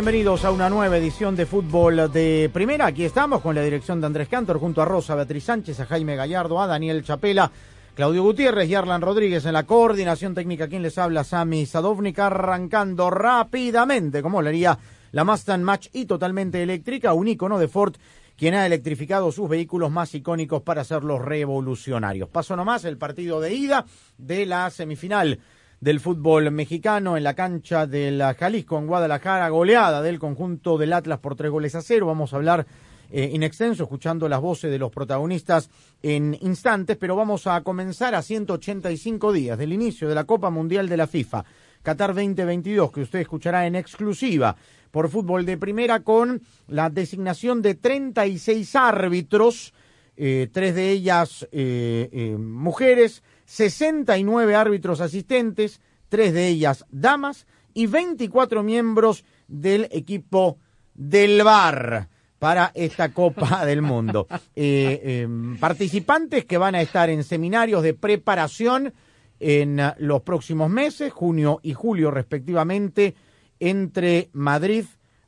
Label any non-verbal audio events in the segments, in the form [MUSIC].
Bienvenidos a una nueva edición de Fútbol de Primera. Aquí estamos con la dirección de Andrés Cantor, junto a Rosa Beatriz Sánchez, a Jaime Gallardo, a Daniel Chapela, Claudio Gutiérrez y Arlan Rodríguez en la coordinación técnica. Quien les habla, Sami Sadovnik, arrancando rápidamente, como le haría la Mustang Match y totalmente eléctrica, un icono de Ford quien ha electrificado sus vehículos más icónicos para hacerlos revolucionarios. Paso nomás el partido de ida de la semifinal del fútbol mexicano en la cancha del Jalisco en Guadalajara, goleada del conjunto del Atlas por tres goles a cero. Vamos a hablar eh, extenso, escuchando las voces de los protagonistas en instantes, pero vamos a comenzar a 185 días del inicio de la Copa Mundial de la FIFA. Qatar 2022, que usted escuchará en exclusiva por fútbol de primera con la designación de 36 árbitros, eh, tres de ellas eh, eh, mujeres, 69 árbitros asistentes, tres de ellas damas y 24 miembros del equipo del VAR para esta Copa [LAUGHS] del Mundo. Eh, eh, participantes que van a estar en seminarios de preparación en los próximos meses, junio y julio respectivamente, entre Madrid,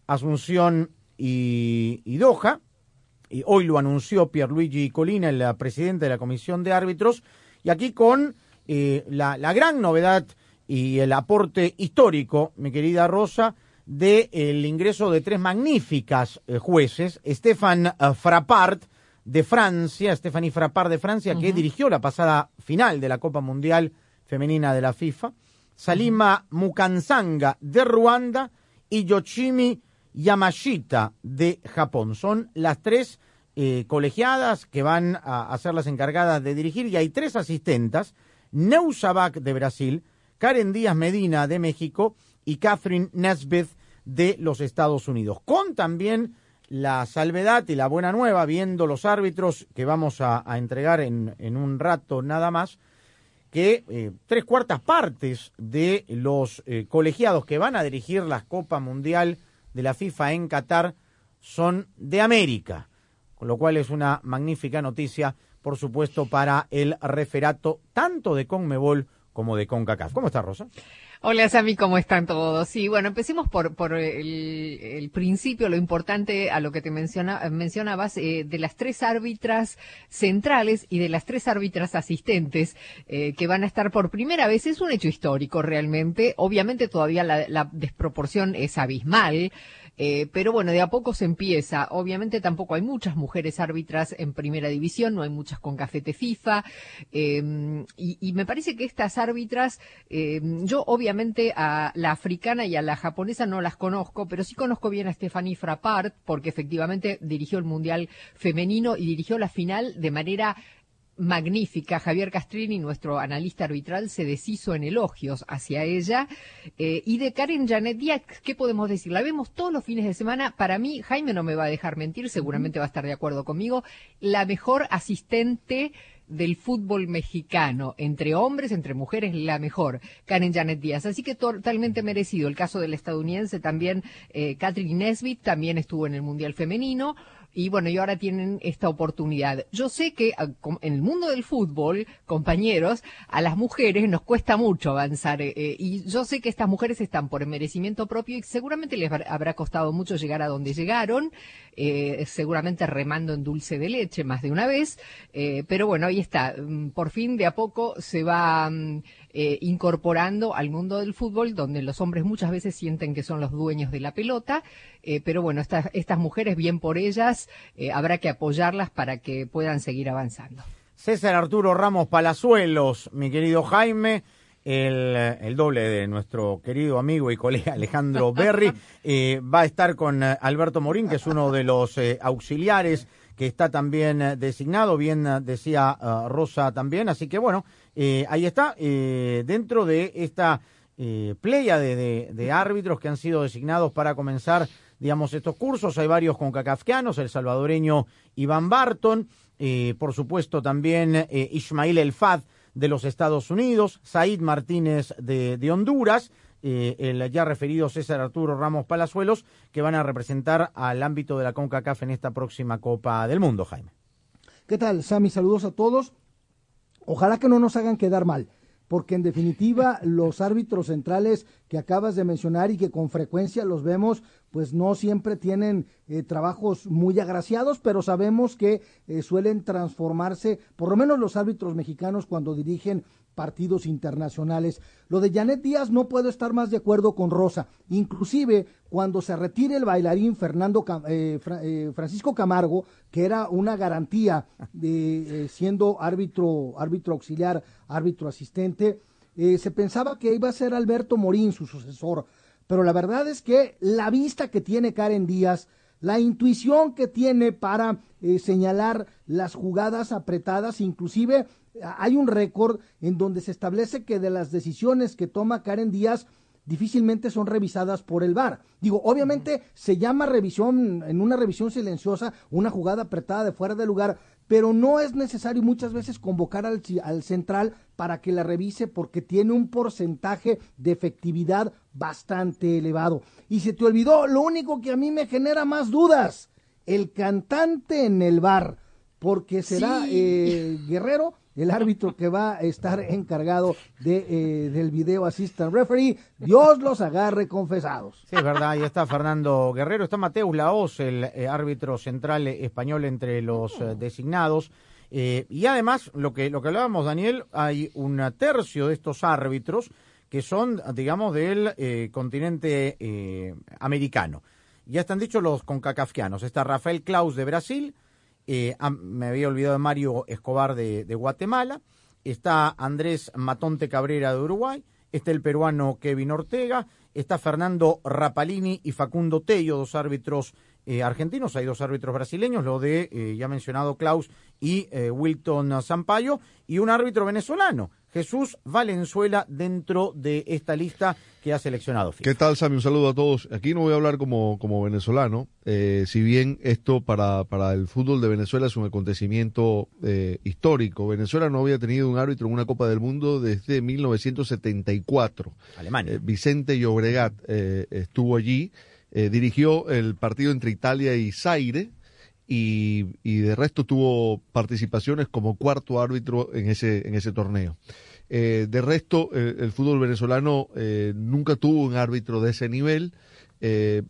Asunción y, y Doha. Y hoy lo anunció Pierluigi Colina, el presidente de la Comisión de Árbitros, y aquí con eh, la, la, gran novedad y el aporte histórico, mi querida Rosa, del de ingreso de tres magníficas eh, jueces, Stefan uh, Frappart de Francia, Stephanie Frappart de Francia, uh -huh. que dirigió la pasada final de la Copa Mundial Femenina de la FIFA, Salima uh -huh. Mukansanga de Ruanda y Yoshimi Yamashita de Japón. Son las tres eh, colegiadas que van a, ser las encargadas de dirigir y hay tres asistentas, Neusabak de Brasil, Karen Díaz Medina de México y Catherine Nesbitt de los Estados Unidos. Con también la salvedad y la buena nueva, viendo los árbitros que vamos a, entregar en, en, un rato nada más, que eh, tres cuartas partes de los eh, colegiados que van a dirigir la Copa Mundial de la FIFA en Qatar son de América, lo cual es una magnífica noticia, por supuesto, para el referato tanto de Conmebol como de CONCACAF. ¿Cómo está, Rosa? Hola, Sami, ¿cómo están todos? Sí, bueno, empecemos por, por el, el principio, lo importante a lo que te menciona, mencionabas, eh, de las tres árbitras centrales y de las tres árbitras asistentes eh, que van a estar por primera vez. Es un hecho histórico realmente. Obviamente todavía la desproporción es abismal. Eh, pero bueno, de a poco se empieza. Obviamente tampoco hay muchas mujeres árbitras en primera división, no hay muchas con cafete FIFA. Y, y, me parece que estas árbitras, eh, yo obviamente a la africana y a la japonesa no las conozco, pero sí conozco bien a Stephanie Frappart, porque efectivamente dirigió el Mundial Femenino y dirigió la final de manera magnífica. Javier Castrini, nuestro analista arbitral, se deshizo en elogios hacia ella. Eh, y de Karen Janet Díaz, ¿qué podemos decir? La vemos todos los fines de semana. Para mí, Jaime no me va a dejar mentir, seguramente va a estar de acuerdo conmigo, la mejor asistente del fútbol mexicano, entre hombres, entre mujeres, la mejor, Karen Janet Díaz. Así que totalmente merecido. El caso del estadounidense también, eh, Catherine Nesbitt, también estuvo en el Mundial Femenino y bueno, y ahora tienen esta oportunidad. Yo sé que ah, en el mundo del fútbol, compañeros, a las mujeres nos cuesta mucho avanzar eh, y yo sé que estas mujeres están por merecimiento propio y seguramente les habrá costado mucho llegar a donde llegaron. eh, seguramente remando en dulce de leche más de una vez, eh, pero bueno, ahí está, mm, por fin de a poco se va mm, eh, incorporando al mundo del fútbol, donde los hombres muchas veces sienten que son los dueños de la pelota, eh, pero bueno, estas, estas mujeres, bien por ellas, eh, habrá que apoyarlas para que puedan seguir avanzando. César Arturo Ramos Palazuelos, mi querido Jaime, el, el doble de nuestro querido amigo y colega Alejandro [LAUGHS] Berry, eh, va a estar con Alberto Morín, que es uno de los eh, auxiliares que está también designado, bien decía Rosa también, así que bueno, eh, ahí está, eh, dentro de esta eh, playa de, árbitros que han sido designados para comenzar, digamos, estos cursos, hay varios concacafquianos, el salvadoreño Iván Barton, por supuesto también Ismail El Fad de los Estados Unidos, Said Martínez de, Honduras, el ya referido César Arturo Ramos Palazuelos, que van a representar al ámbito de la CONCACAF en esta próxima Copa del Mundo, Jaime. ¿Qué tal, Sammy? Saludos a todos. Ojalá que no nos hagan quedar mal, porque en definitiva [LAUGHS] los árbitros centrales que acabas de mencionar y que con frecuencia los vemos, pues no siempre tienen eh, trabajos muy agraciados, pero sabemos que eh, suelen transformarse, por lo menos los árbitros mexicanos cuando dirigen partidos internacionales. Lo de Janet Díaz no puedo estar más de acuerdo con Rosa. Inclusive cuando se retire el bailarín Fernando eh, eh, Francisco Camargo, que era una garantía de eh, siendo árbitro, árbitro auxiliar, árbitro asistente, eh, se pensaba que iba a ser Alberto Morín su sucesor. Pero la verdad es que la vista que tiene Karen Díaz, la intuición que tiene para eh, señalar las jugadas apretadas, inclusive hay un récord en donde se establece que de las decisiones que toma Karen Díaz difícilmente son revisadas por el VAR. Digo, obviamente se llama revisión, en una revisión silenciosa, una jugada apretada de fuera de lugar, pero no es necesario muchas veces convocar al, al central para que la revise porque tiene un porcentaje de efectividad bastante elevado. Y se te olvidó, lo único que a mí me genera más dudas, el cantante en el bar, porque será Sí. eh, Guerrero el árbitro que va a estar encargado de, eh, del video assistant referee. Dios los agarre confesados. Sí, es verdad, ahí está Fernando Guerrero, está Mateus Laos, el eh, árbitro central español entre los eh, designados. Eh, y además, lo que, lo que hablábamos, Daniel, hay un tercio de estos árbitros que son, digamos, del eh, continente eh, americano. Ya están dichos los concacafquianos. Está Rafael Klaus de Brasil, eh, me había olvidado de Mario Escobar de, de Guatemala, está Andrés Matonte Cabrera de Uruguay, está el peruano Kevin Ortega, está Fernando Rapalini y Facundo Tello, dos árbitros eh, argentinos, hay dos árbitros brasileños, lo de eh, ya mencionado Klaus y eh, Wilton Sampaio, y un árbitro venezolano, Jesús Valenzuela, dentro de esta lista que ha seleccionado FIFA. ¿Qué tal, Sammy? Un saludo a todos. Aquí no voy a hablar como, como venezolano, eh, si bien esto para, para el fútbol de Venezuela es un acontecimiento eh, histórico. Venezuela no había tenido un árbitro en una Copa del Mundo desde 1974. Alemania. Eh, Vicente Llobregat eh, estuvo allí, dirigió el partido entre Italia y Zaire y, de resto tuvo participaciones como cuarto árbitro en ese, en ese torneo. Eh, de resto, eh, el fútbol venezolano eh, nunca tuvo un árbitro de ese nivel.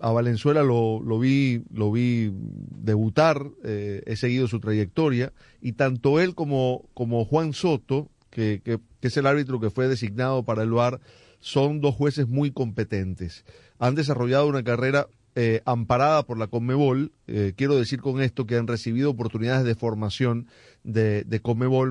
A Valenzuela lo, lo vi lo vi debutar, he seguido su trayectoria y tanto él como, como Juan Soto, que, que, que es el árbitro que fue designado para el VAR, son dos jueces muy competentes. Han desarrollado una carrera eh, amparada por la Conmebol. Eh, quiero decir con esto que han recibido oportunidades de formación de, de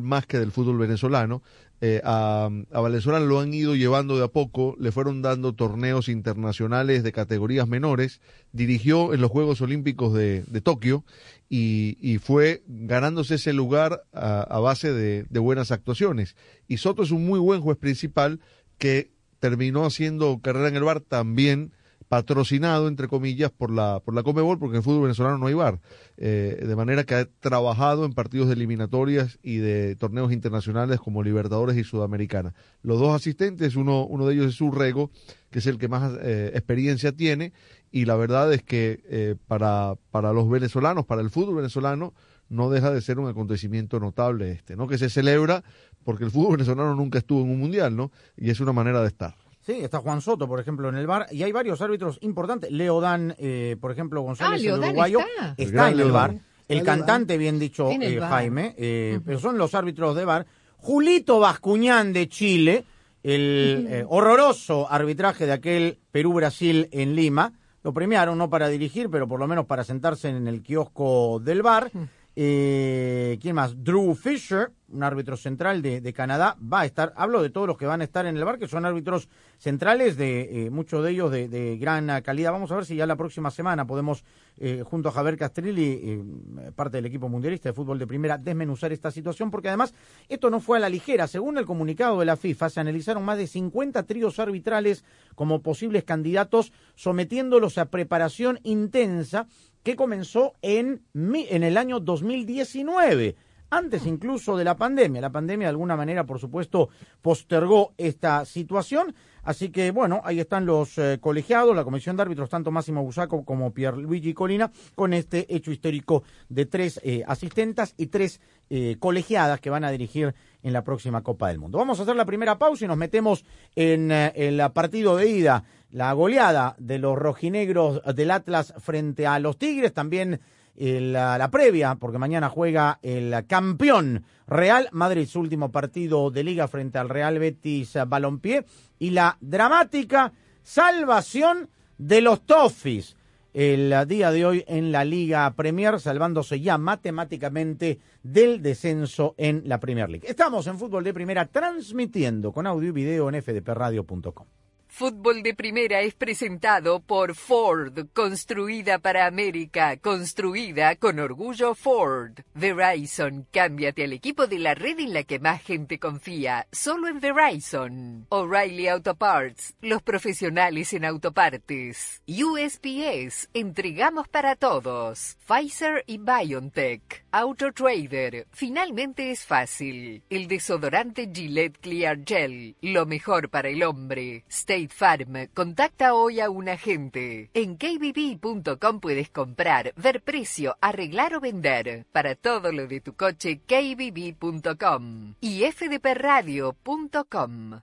más que del fútbol venezolano. Eh, a, a Valenzuela lo han ido llevando de a poco, le fueron dando torneos internacionales de categorías menores, dirigió en los Juegos Olímpicos de, Tokio y, fue ganándose ese lugar a, a base de, de buenas actuaciones. Y Soto es un muy buen juez principal que terminó haciendo carrera en el bar también patrocinado, entre comillas, por la, por la Comebol, porque en el fútbol venezolano no hay bar. Eh, de manera que ha trabajado en partidos de eliminatorias y de torneos internacionales como Libertadores y Sudamericana. Los dos asistentes, uno, uno de ellos es Urrego, que es el que más eh, experiencia tiene, y la verdad es que eh, para, para los venezolanos, para el fútbol venezolano, no deja de ser un acontecimiento notable este, ¿no? Que se celebra porque el fútbol venezolano nunca estuvo en un mundial, ¿no? Y es una manera de estar. Sí, está Juan Soto, por ejemplo, en el bar, y hay varios árbitros importantes. Leodán, eh, por ejemplo, González, Ah, el Leodán uruguayo, está. En el bar. El cantante, bien dicho, eh. Jaime, eh, pero son los árbitros de bar. Julito Bascuñán de Chile, el eh, horroroso arbitraje de aquel Perú-Brasil en Lima. Lo premiaron, no para dirigir, pero por lo menos para sentarse en el kiosco del bar. Eh, ¿Quién más? Drew Fisher, un árbitro central de, Canadá, va a estar. Hablo de todos los que van a estar en el bar, que son árbitros centrales, de eh, muchos de ellos de, de gran calidad. Vamos a ver si ya la próxima semana podemos, eh, junto a Javier Castrilli, eh, parte del equipo mundialista de fútbol de primera, desmenuzar esta situación, porque además esto no fue a la ligera. Según el comunicado de la FIFA, se analizaron más de 50 tríos arbitrales como posibles candidatos, sometiéndolos a preparación intensa que comenzó en, en el año 2019, antes incluso de la pandemia. La pandemia de alguna manera, por supuesto, postergó esta situación. Así que, bueno, ahí están los eh, colegiados, la comisión de árbitros, tanto Máximo Busaco como Pierluigi Colina, con este hecho histórico de tres eh, asistentas y tres eh, colegiadas que van a dirigir en la próxima Copa del Mundo. Vamos a hacer la primera pausa y nos metemos en eh, el partido de ida, la goleada de los rojinegros del Atlas frente a los Tigres, también eh, la, previa, porque mañana juega el campeón Real Madrid, su último partido de liga frente al Real Betis Balompié, y la dramática salvación de los Toffees el día de hoy en la Liga Premier, salvándose ya matemáticamente del descenso en la Premier League. Estamos en Fútbol de Primera transmitiendo con audio y video en fdpradio.com. Fútbol de Primera es presentado por Ford, construida para América, construida con orgullo Ford. Verizon, cámbiate al equipo de la red en la que más gente confía, solo en Verizon. O'Reilly Auto Parts, los profesionales en autopartes. USPS, entregamos para todos. Pfizer y BioNTech. Auto Trader, finalmente es fácil. El desodorante Gillette Clear Gel, lo mejor para el hombre. State Farm, contacta hoy a un agente. En kbb.com puedes comprar, ver precio, arreglar o vender. Para todo lo de tu coche, kbb.com y fdpradio.com.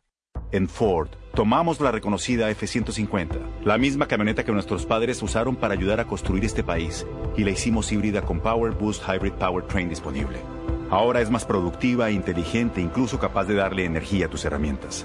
En Ford, tomamos la reconocida F-150, la misma camioneta que nuestros padres usaron para ayudar a construir este país, y la hicimos híbrida con Power Boost Hybrid Powertrain disponible. Ahora es más productiva e inteligente, incluso capaz de darle energía a tus herramientas.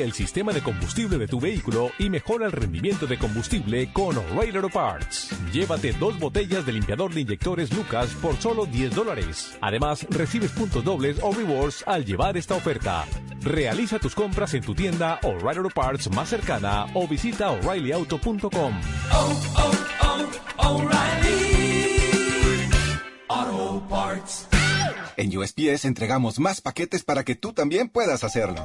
Limpia el sistema de combustible de tu vehículo y mejora el rendimiento de combustible con O'Reilly Auto Parts. Llévate dos botellas de limpiador de inyectores Lucas por solo 10 dólares. Además, recibes puntos dobles o rewards al llevar esta oferta. Realiza tus compras en tu tienda O'Reilly Auto Parts más cercana o visita o'ReillyAuto.com. En USPS entregamos más paquetes para que tú también puedas hacerlo.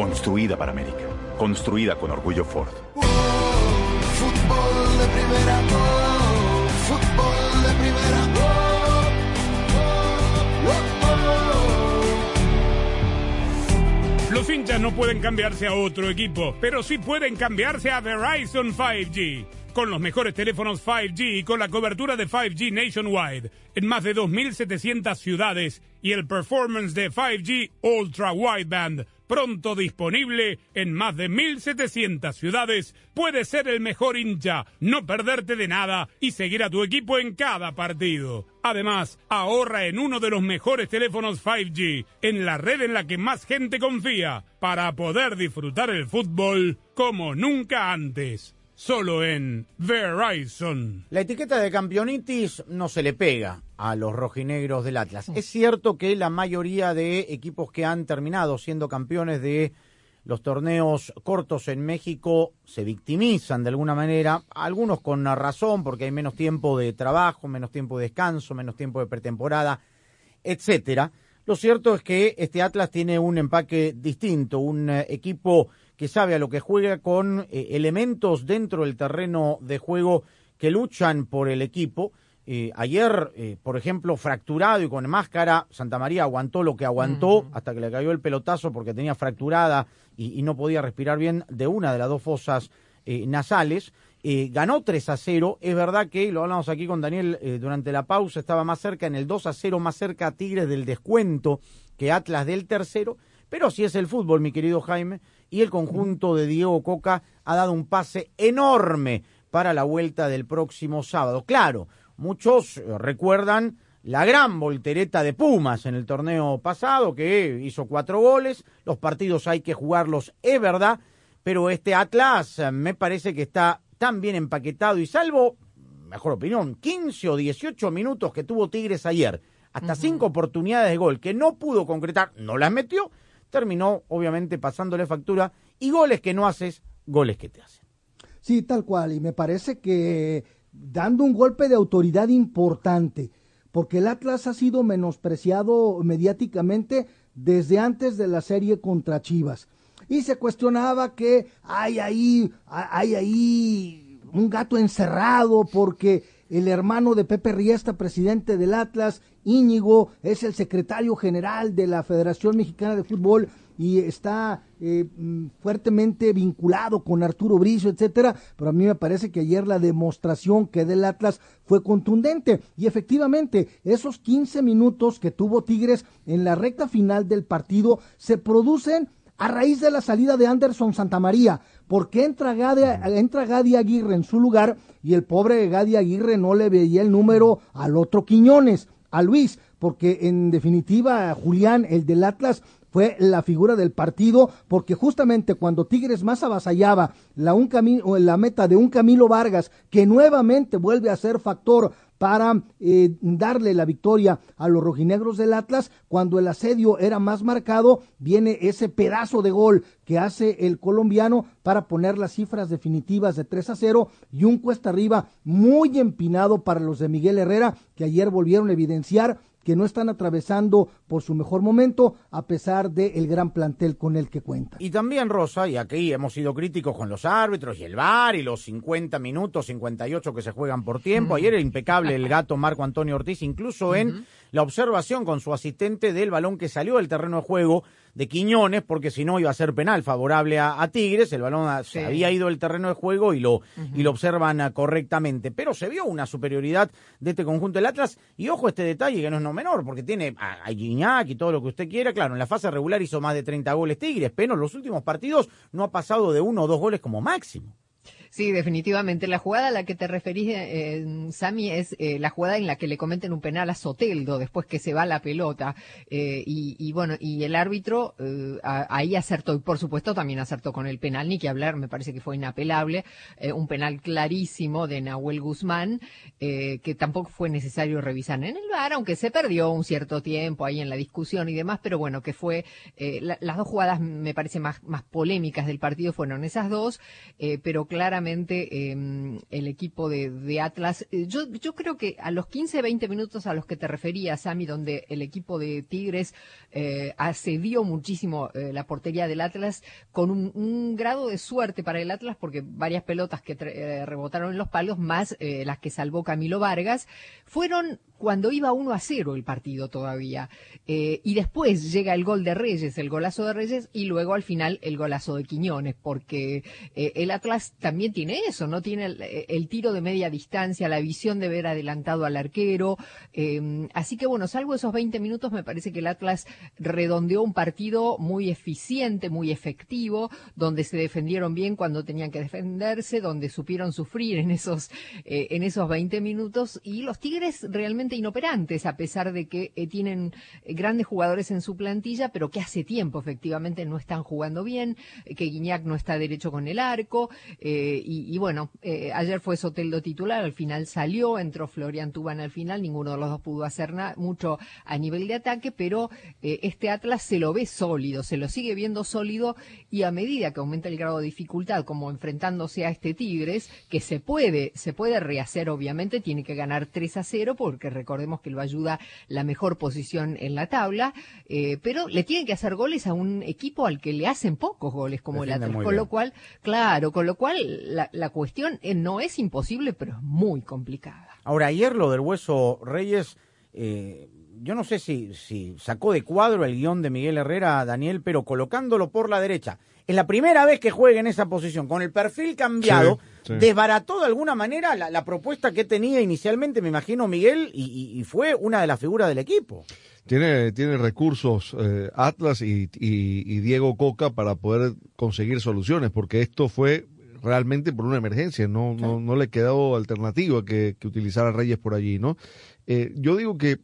Construida para América. Construida con orgullo Ford. Los hinchas no pueden cambiarse a otro equipo, pero sí pueden cambiarse a Verizon 5G. Con los mejores teléfonos 5G y con la cobertura de 5G nationwide en más de 2.700 ciudades y el performance de 5G Ultra Wideband pronto disponible en más de 1.700 ciudades, puedes ser el mejor hincha, no perderte de nada y seguir a tu equipo en cada partido. Además, ahorra en uno de los mejores teléfonos 5G, en la red en la que más gente confía, para poder disfrutar el fútbol como nunca antes. Solo en Verizon. La etiqueta de campeonitis no se le pega a los rojinegros del Atlas. Es cierto que la mayoría de equipos que han terminado siendo campeones de los torneos cortos en México se victimizan de alguna manera, algunos con razón porque hay menos tiempo de trabajo, menos tiempo de descanso, menos tiempo de pretemporada, etcétera. Lo cierto es que este Atlas tiene un empaque distinto, un eh, equipo que sabe a lo que juega con eh, elementos dentro del terreno de juego que luchan por el equipo. Eh, ayer, eh, por ejemplo, fracturado y con máscara, Santa María aguantó lo que aguantó hasta que le cayó el pelotazo porque tenía fracturada y, y no podía respirar bien de una de las dos fosas nasales. ganó 3 a 0. Es verdad que, lo hablamos aquí con Daniel durante la pausa, estaba más cerca en el 2 a 0, más cerca a Tigres del descuento que Atlas del tercero. Pero si es el fútbol, mi querido Jaime, y el conjunto de Diego Coca ha dado un pase enorme para la vuelta del próximo sábado. Claro, muchos eh, recuerdan la gran voltereta de Pumas en el torneo pasado, que hizo cuatro goles. Los partidos hay que jugarlos, es verdad, pero este Atlas eh, me parece que está tan bien empaquetado y salvo, mejor opinión, 15 o 18 minutos que tuvo Tigres ayer, hasta cinco oportunidades de gol que no pudo concretar, no las metió terminó obviamente pasándole factura y goles que no haces, goles que te hacen. Sí, tal cual, y me parece que dando un golpe de autoridad importante, porque el Atlas ha sido menospreciado mediáticamente desde antes de la serie contra Chivas. Y se cuestionaba que hay ahí, hay ahí un gato encerrado porque el hermano de Pepe Riesta, presidente del Atlas, Íñigo, es el secretario general de la Federación Mexicana de Fútbol y está eh, mm, fuertemente vinculado con Arturo Bricio, etcétera, pero a mí me parece que ayer la demostración que del Atlas fue contundente. Y efectivamente esos 15 minutos que tuvo Tigres en la recta final del partido se producen a raíz de la salida de Anderson Santamaría, porque entra Gadi, entra Gadi Aguirre en su lugar y el pobre Gadi Aguirre no le veía el número al otro Quiñones, a Luis, porque en definitiva Julián, el del Atlas, fue la figura del partido, porque justamente cuando Tigres más avasallaba la, un la meta de un Camilo Vargas, que nuevamente vuelve a ser factor para eh, darle la victoria a los rojinegros del Atlas. Cuando el asedio era más marcado, viene ese pedazo de gol que hace el colombiano para poner las cifras definitivas de 3 a 0 y un cuesta arriba muy empinado para los de Miguel Herrera que ayer volvieron a evidenciar que no están atravesando por su mejor momento a pesar del gran plantel con el que cuenta. Y también, Rosa, y aquí hemos sido críticos con los árbitros y el VAR y los 50 minutos, 58 que se juegan por tiempo. Ayer era impecable el gato Marco Antonio Ortiz, incluso en la observación con su asistente del balón que salió del terreno de juego de Quiñones, porque si no iba a ser penal favorable a, Tigres, el balón se había ido del terreno de juego y lo, y lo observan ah, correctamente. Pero se vio una superioridad de este conjunto del Atlas, y ojo este detalle que no es no menor, porque tiene a, a Guiñac y todo lo que usted quiera, claro, en la fase regular hizo más de 30 goles Tigres, pero en los últimos partidos no ha pasado de uno o dos goles como máximo. Sí, definitivamente. La jugada a la que te referís, eh, Sami, es eh, la jugada en la que le cometen un penal a Soteldo después que se va la pelota. Eh, y, bueno, y el árbitro eh, ahí acertó, y por supuesto también acertó con el penal, ni que hablar, me parece que fue inapelable. un penal clarísimo de Nahuel Guzmán, que tampoco fue necesario revisar en el VAR, aunque se perdió un cierto tiempo ahí en la discusión y demás, pero bueno, que fue, las dos jugadas me parece más, más polémicas del partido fueron esas dos, pero claramente Em, el equipo de, Atlas. Eh, yo, yo creo que a los 15, 20 minutos a los que te referías, Sami, donde el equipo de Tigres eh, asedió muchísimo eh, la portería del Atlas, con un, grado de suerte para el Atlas, porque varias pelotas que rebotaron en los palos, más las que salvó Camilo Vargas, fueron cuando iba 1 a 0 el partido todavía. y después llega el gol de Reyes, el golazo de Reyes, y luego al final el golazo de Quiñones, porque el Atlas también tiene eso, no tiene el, tiro de media distancia, la visión de ver adelantado al arquero. Em, así que bueno, salvo esos 20 minutos, me parece que el Atlas redondeó un partido muy eficiente, muy efectivo, donde se defendieron bien cuando tenían que defenderse, donde supieron sufrir en esos, eh, en esos 20 minutos y los Tigres realmente inoperantes, a pesar de que eh, tienen grandes jugadores en su plantilla, pero que hace tiempo efectivamente no están jugando bien, que Guiñac no está derecho con el arco. Eh, y, bueno, eh, ayer fue Soteldo titular, al final salió, entró Florian Tuban al final, ninguno de los dos pudo hacer mucho a nivel de ataque, pero eh, este Atlas se lo ve sólido, se lo sigue viendo sólido y a medida que aumenta el grado de dificultad, como enfrentándose a este Tigres, que se puede, se puede rehacer obviamente, tiene que ganar 3 a 0 porque recordemos que lo ayuda la mejor posición en la tabla, eh, pero le tiene que hacer goles a un equipo al que le hacen pocos goles como el Atlas, con lo cual, claro, con lo cual la, cuestión eh, no es imposible, pero es muy complicada. Ahora, ayer lo del Hueso Reyes, eh, yo no sé si, si sacó de cuadro el guion de Miguel Herrera, Daniel, pero colocándolo por la derecha. Es la primera vez que juega en esa posición, con el perfil cambiado, desbarató de alguna manera la, propuesta que tenía inicialmente, me imagino, Miguel, y, fue una de las figuras del equipo. Tiene, tiene recursos eh, Atlas y, Diego Coca para poder conseguir soluciones, porque esto fue realmente por una emergencia, no, no, no le quedó alternativa que, que utilizar a Reyes por allí, ¿no? Eh, yo digo que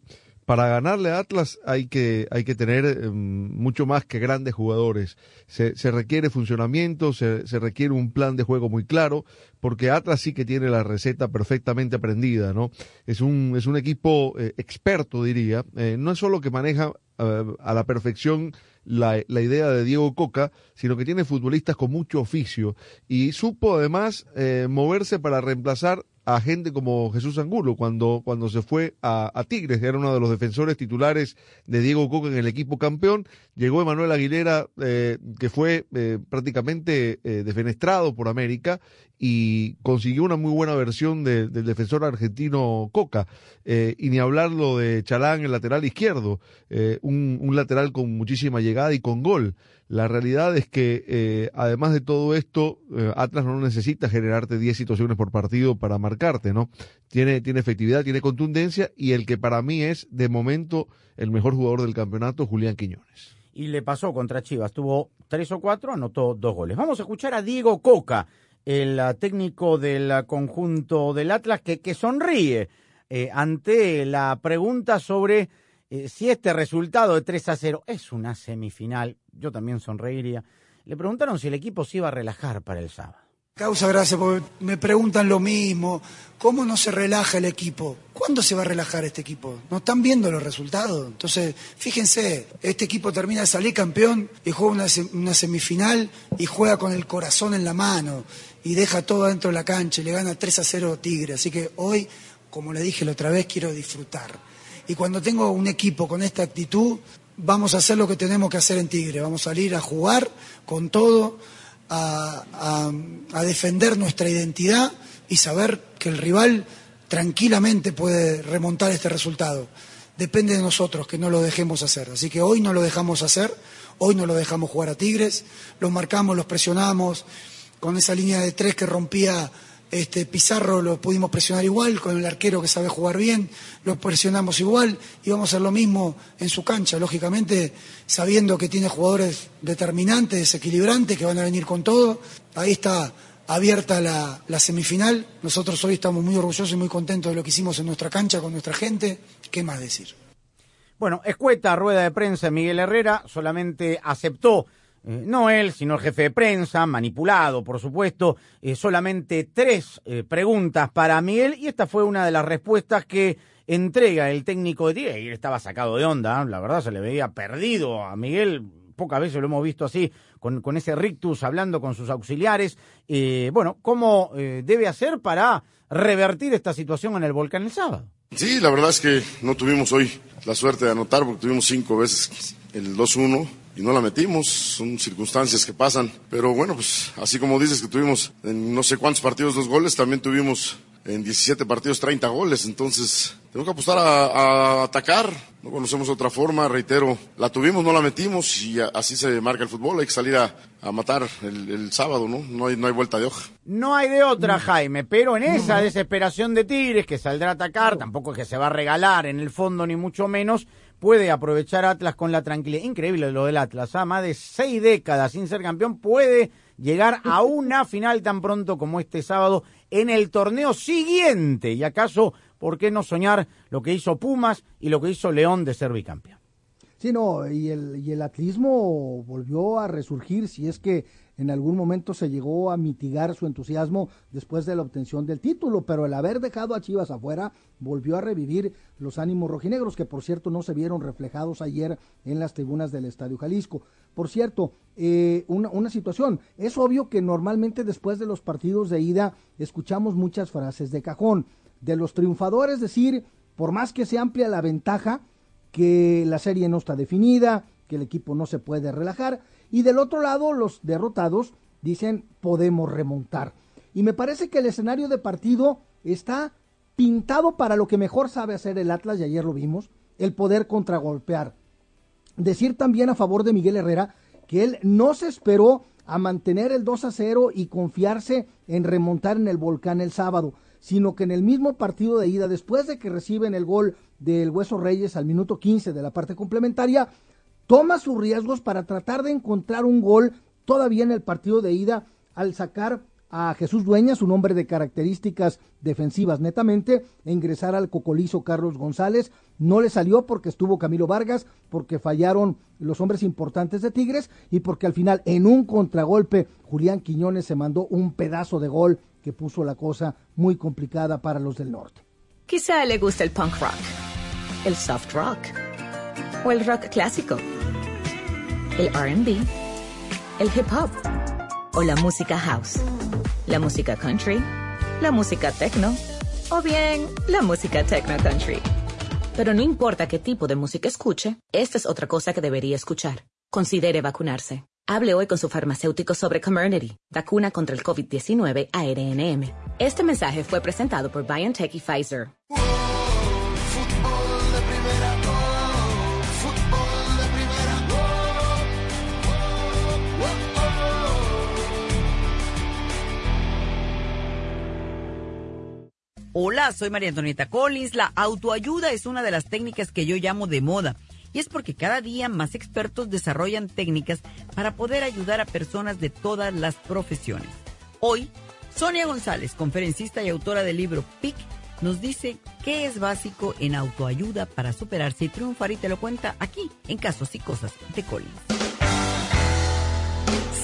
para ganarle a Atlas hay que, hay que tener em, mucho más que grandes jugadores. Se, se requiere funcionamiento, se, se, requiere un plan de juego muy claro, porque Atlas sí que tiene la receta perfectamente aprendida, ¿no? Es un, es un equipo eh, experto, diría. Eh, no es solo que maneja a la perfección la, la, idea de Diego Coca, sino que tiene futbolistas con mucho oficio y supo además eh, moverse para reemplazar a gente como Jesús Angulo cuando, cuando se fue a, a, Tigres, era uno de los defensores titulares de Diego Coca en el equipo campeón. Llegó Emanuel Aguilera, eh, que fue eh, prácticamente eh, defenestrado por América y consiguió una muy buena versión del defensor argentino Coca. Eh, y ni hablarlo de Chalán, el lateral izquierdo, eh, un, un, lateral con muchísima llegada y con gol. La realidad es que, eh, además de todo esto, Atlas no necesita generarte 10 situaciones por partido para marcarte, ¿no? Tiene, tiene efectividad, tiene contundencia y el que para mí es, de momento, el mejor jugador del campeonato, Julián Quiñones. Y le pasó contra Chivas, tuvo tres o cuatro, anotó dos goles. Vamos a escuchar a Diego Coca el técnico del conjunto del Atlas, que, que sonríe eh, ante la pregunta sobre eh, si este resultado de 3 a 0 es una semifinal. Yo también sonreiría. Le preguntaron si el equipo se iba a relajar para el sábado. Causa gracia porque me preguntan lo mismo. ¿Cómo no se relaja el equipo? ¿Cuándo se va a relajar este equipo? No están viendo los resultados. Entonces, fíjense, este equipo termina de salir campeón y juega una, una semifinal y juega con el corazón en la mano y deja todo dentro de la cancha y le gana 3 a 0 Tigre. Así que hoy, como le dije la otra vez, quiero disfrutar. Y cuando tengo un equipo con esta actitud, vamos a hacer lo que tenemos que hacer en Tigre. Vamos a salir a jugar con todo, a, a- a defender nuestra identidad y saber que el rival tranquilamente puede remontar este resultado. Depende de nosotros que no lo dejemos hacer. Así que hoy no lo dejamos hacer, hoy no lo dejamos jugar a Tigres, los marcamos, los presionamos, con esa línea de tres que rompía este Pizarro lo pudimos presionar igual, con el arquero que sabe jugar bien, lo presionamos igual y vamos a hacer lo mismo en su cancha, lógicamente sabiendo que tiene jugadores determinantes, desequilibrantes, que van a venir con todo. Ahí está abierta la, la semifinal. Nosotros hoy estamos muy orgullosos y muy contentos de lo que hicimos en nuestra cancha con nuestra gente. ¿Qué más decir? Bueno, escueta rueda de prensa Miguel Herrera, solamente aceptó, eh, no él, sino el jefe de prensa, manipulado, por supuesto, eh, solamente tres eh, preguntas para Miguel y esta fue una de las respuestas que entrega el técnico de Tigre. Y estaba sacado de onda, la verdad se le veía perdido a Miguel, pocas veces lo hemos visto así, con, con ese rictus hablando con sus auxiliares. Bueno, ¿cómo debe hacer para revertir esta situación en el volcán el sábado? Sí, la verdad es que no tuvimos hoy la suerte de anotar porque tuvimos cinco veces el 2-1 y no la metimos. Son circunstancias que pasan. Pero bueno, pues así como dices que tuvimos en no sé cuántos partidos dos goles, también tuvimos en 17 partidos 30 goles. Entonces tenemos que apostar a, a atacar. No conocemos otra forma. Reitero, la tuvimos, no la metimos y a- así se marca el fútbol. Hay que salir a, a matar el, el sábado, ¿no? No hay, no hay vuelta de hoja. No hay de otra, Jaime, pero en esa desesperación de Tigres que saldrá a atacar, tampoco es que se va a regalar en el fondo ni mucho menos, puede aprovechar Atlas con la tranquilidad. Increíble lo del Atlas, a más de seis décadas sin ser campeón, puede llegar a [LAUGHS] una final tan pronto como este sábado en el torneo siguiente. Y acaso, ¿por qué no soñar lo que hizo Pumas y lo que hizo León de ser bicampeón? Sí, no, y el, y el atlismo volvió a resurgir si es que en algún momento se llegó a mitigar su entusiasmo después de la obtención del título, pero el haber dejado a Chivas afuera volvió a revivir los ánimos rojinegros, que por cierto no se vieron reflejados ayer en las tribunas del Estadio Jalisco. Por cierto, eh, una, una situación, es obvio que normalmente después de los partidos de ida escuchamos muchas frases de cajón, de los triunfadores decir, por más que se amplia la ventaja, que la serie no está definida, que el equipo no se puede relajar. Y del otro lado, los derrotados dicen podemos remontar. Y me parece que el escenario de partido está pintado para lo que mejor sabe hacer el Atlas, y ayer lo vimos, el poder contragolpear. Decir también a favor de Miguel Herrera que él no se esperó a mantener el 2 a 0 y confiarse en remontar en el volcán el sábado, sino que en el mismo partido de ida, después de que reciben el gol del Hueso Reyes al minuto 15 de la parte complementaria, toma sus riesgos para tratar de encontrar un gol todavía en el partido de ida al sacar a Jesús Dueñas, un hombre de características defensivas netamente, e ingresar al cocolizo Carlos González. No le salió porque estuvo Camilo Vargas, porque fallaron los hombres importantes de Tigres y porque al final en un contragolpe Julián Quiñones se mandó un pedazo de gol que puso la cosa muy complicada para los del norte. Quizá le gusta el punk rock, el soft rock o el rock clásico, el RB, el hip hop o la música house, la música country, la música techno o bien la música techno country. Pero no importa qué tipo de música escuche, esta es otra cosa que debería escuchar. Considere vacunarse. Hable hoy con su farmacéutico sobre Comirnaty, vacuna contra el COVID-19 ARNM. Este mensaje fue presentado por BioNTech y Pfizer. Hola, soy María Antonieta Collins. La autoayuda es una de las técnicas que yo llamo de moda. Y es porque cada día más expertos desarrollan técnicas para poder ayudar a personas de todas las profesiones. Hoy, Sonia González, conferencista y autora del libro PIC, nos dice qué es básico en autoayuda para superarse y triunfar y te lo cuenta aquí, en Casos y Cosas de Collins.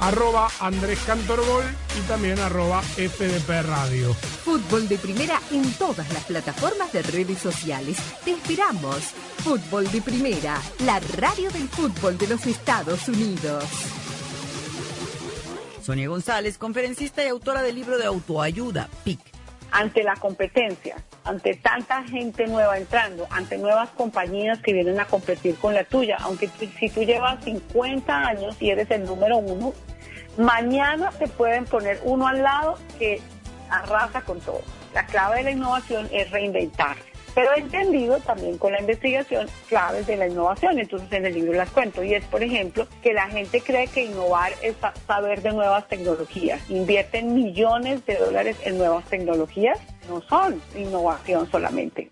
Arroba Andrés Cantorbol y también arroba FDP Radio. Fútbol de Primera en todas las plataformas de redes sociales. Te esperamos. Fútbol de Primera, la radio del fútbol de los Estados Unidos. Sonia González, conferencista y autora del libro de autoayuda, PIC. Ante la competencia, ante tanta gente nueva entrando, ante nuevas compañías que vienen a competir con la tuya, aunque si tú llevas 50 años y eres el número uno, mañana te pueden poner uno al lado que arrasa con todo. La clave de la innovación es reinventarse. Pero he entendido también con la investigación claves de la innovación, entonces en el libro las cuento. Y es, por ejemplo, que la gente cree que innovar es sa- saber de nuevas tecnologías. Invierten millones de dólares en nuevas tecnologías. No son innovación solamente.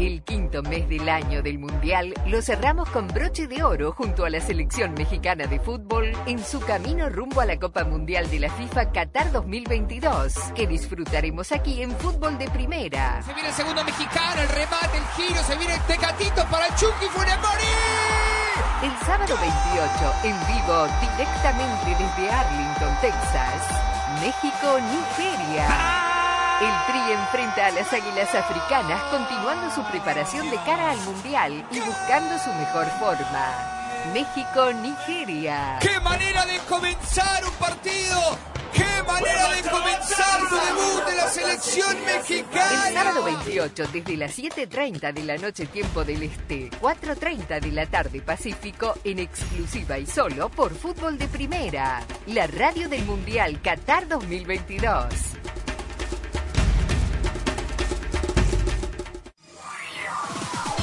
El quinto mes del año del Mundial lo cerramos con broche de oro junto a la selección mexicana de fútbol en su camino rumbo a la Copa Mundial de la FIFA Qatar 2022, que disfrutaremos aquí en Fútbol de Primera. Se viene el segundo mexicano, el remate, el giro, se viene el tecatito para el Chucky Funemori. El sábado 28, en vivo, directamente desde Arlington, Texas, México-Nigeria. El Tri enfrenta a las Águilas Africanas continuando su preparación de cara al Mundial y buscando su mejor forma. México-Nigeria. ¡Qué manera de comenzar un partido! ¡Qué manera de comenzar su debut de la selección mexicana! El sábado 28, desde las 7.30 de la noche tiempo del Este, 4.30 de la tarde Pacífico, en exclusiva y solo por Fútbol de Primera, la radio del Mundial Qatar 2022.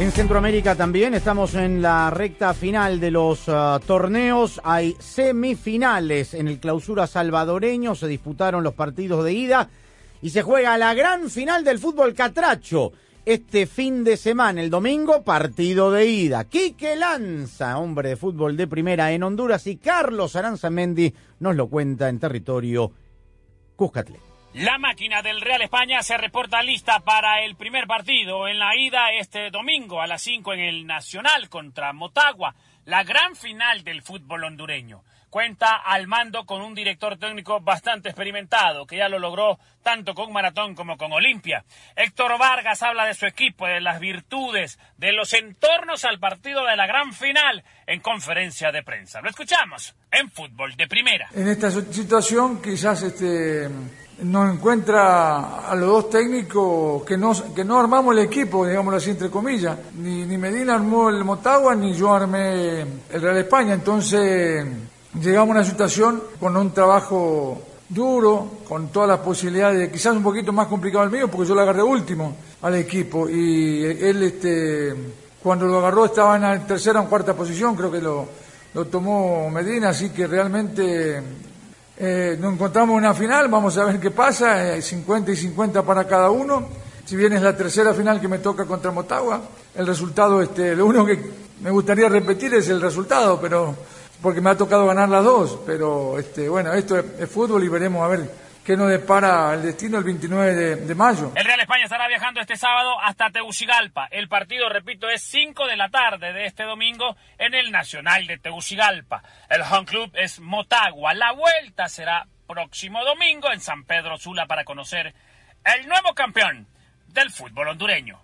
En Centroamérica también estamos en la recta final de los ah, torneos. Hay semifinales en el clausura salvadoreño. Se disputaron los partidos de ida y se juega la gran final del fútbol catracho. Este fin de semana, el domingo, partido de ida. Quique Lanza, hombre de fútbol de primera en Honduras, y Carlos Aranzamendi nos lo cuenta en territorio Cuscatlán. La máquina del Real España se reporta lista para el primer partido en la ida este domingo a las 5 en el Nacional contra Motagua, la gran final del fútbol hondureño. Cuenta al mando con un director técnico bastante experimentado, que ya lo logró tanto con Maratón como con Olimpia. Héctor Vargas habla de su equipo, de las virtudes, de los entornos al partido de la gran final en conferencia de prensa. Lo escuchamos en Fútbol de Primera. En esta situación quizás este, nos encuentra a los dos técnicos que no, que no armamos el equipo, digámoslo así entre comillas. Ni, ni Medina armó el Motagua, ni yo armé el Real España. Entonces llegamos a una situación con un trabajo duro, con todas las posibilidades, quizás un poquito más complicado el mío, porque yo lo agarré último al equipo y él, este, cuando lo agarró estaba en la tercera o cuarta posición, creo que lo, lo tomó Medina, así que realmente eh, nos encontramos en una final, vamos a ver qué pasa, 50 eh, y 50 para cada uno. Si bien es la tercera final que me toca contra Motagua, el resultado, este, lo único que me gustaría repetir es el resultado, pero porque me ha tocado ganar las dos, pero este, bueno, esto es, fútbol y veremos a ver qué nos depara el destino el 29 de, de, mayo. El Real España estará viajando este sábado hasta Tegucigalpa. El partido, repito, es 5 de la tarde de este domingo en el Nacional de Tegucigalpa. El home club es Motagua. La vuelta será próximo domingo en San Pedro Sula para conocer el nuevo campeón del fútbol hondureño.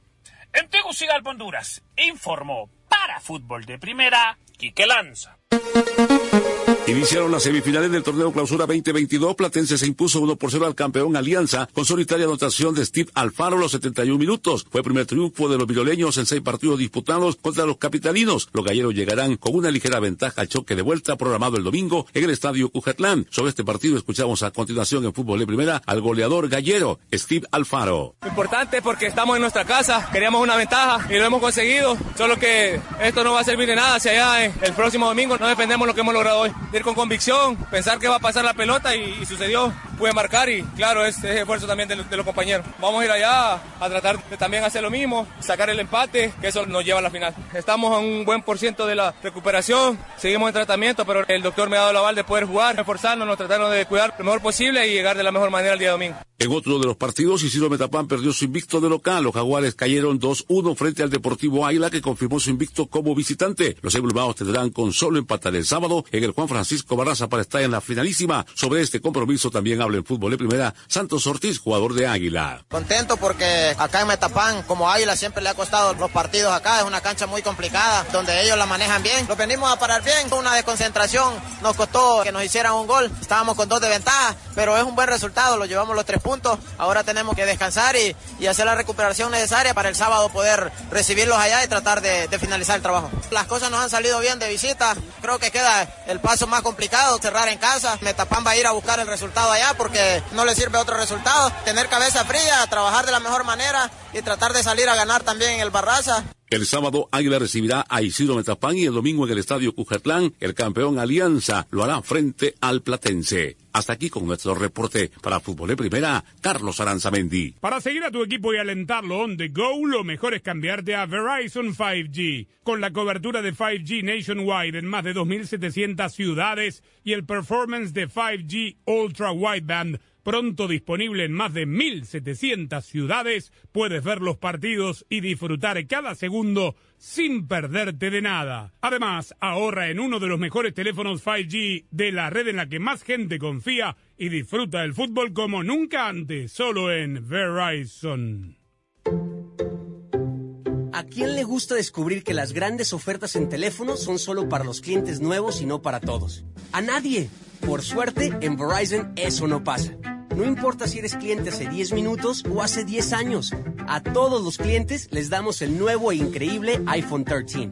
En Tegucigalpa, Honduras, informó para Fútbol de Primera, Quique Lanza. フフフフ。Iniciaron las semifinales del torneo Clausura 2022. Platense se impuso 1 por 0 al campeón Alianza con solitaria anotación de Steve Alfaro a los 71 minutos. Fue el primer triunfo de los viroleños en seis partidos disputados contra los capitalinos. Los galleros llegarán con una ligera ventaja al choque de vuelta programado el domingo en el estadio Cujatlán. Sobre este partido escuchamos a continuación en fútbol de primera al goleador gallero Steve Alfaro. Importante porque estamos en nuestra casa, queríamos una ventaja y lo hemos conseguido. Solo que esto no va a servir de nada si allá el próximo domingo no dependemos de lo que hemos logrado hoy ir con convicción, pensar que va a pasar la pelota y, sucedió. Pude marcar y claro, es, esfuerzo también de, los compañeros. Vamos a ir allá a tratar de también hacer lo mismo, sacar el empate, que eso nos lleva a la final. Estamos a un buen por ciento de la recuperación, seguimos en tratamiento, pero el doctor me ha dado la aval de poder jugar, esforzarnos, nos trataron de cuidar lo mejor posible y llegar de la mejor manera el día domingo. En otro de los partidos, Isidro Metapán perdió su invicto de local. Los jaguares cayeron 2-1 frente al Deportivo Águila, que confirmó su invicto como visitante. Los emblemados tendrán con solo empatar el sábado en el Juan Francisco Barraza para estar en la finalísima. Sobre este compromiso también habla en fútbol de primera Santos Ortiz, jugador de Águila. Contento porque acá en Metapán, como Águila, siempre le ha costado los partidos acá. Es una cancha muy complicada, donde ellos la manejan bien. Lo venimos a parar bien. Una desconcentración nos costó que nos hicieran un gol. Estábamos con dos de ventaja, pero es un buen resultado. Lo llevamos los tres puntos. Ahora tenemos que descansar y, y hacer la recuperación necesaria para el sábado poder recibirlos allá y tratar de, finalizar el trabajo. Las cosas nos han salido bien de visita. Creo que queda el paso más complicado, cerrar en casa. Metapán va a ir a buscar el resultado allá porque no le sirve otro resultado. Tener cabeza fría, trabajar de la mejor manera y tratar de salir a ganar también en el Barraza. El sábado Águila recibirá a Isidro Metapán y el domingo en el Estadio Cujatlán el campeón Alianza lo hará frente al Platense. Hasta aquí con nuestro reporte para Fútbol de Primera, Carlos Aranzamendi. Para seguir a tu equipo y alentarlo on the go, lo mejor es cambiarte a Verizon 5G. Con la cobertura de 5G nationwide en más de 2.700 ciudades y el performance de 5G Ultra Wideband pronto disponible en más de 1.700 ciudades, puedes ver los partidos y disfrutar cada segundo sin perderte de nada. Además, ahorra en uno de los mejores teléfonos 5G de la red en la que más gente confía y disfruta el fútbol como nunca antes, solo en Verizon. ¿A quién le gusta descubrir que las grandes ofertas en teléfono son solo para los clientes nuevos y no para todos? A nadie. Por suerte, en Verizon eso no pasa. No importa si eres cliente hace 10 minutos o hace 10 años. A todos los clientes les damos el nuevo e increíble iPhone 13.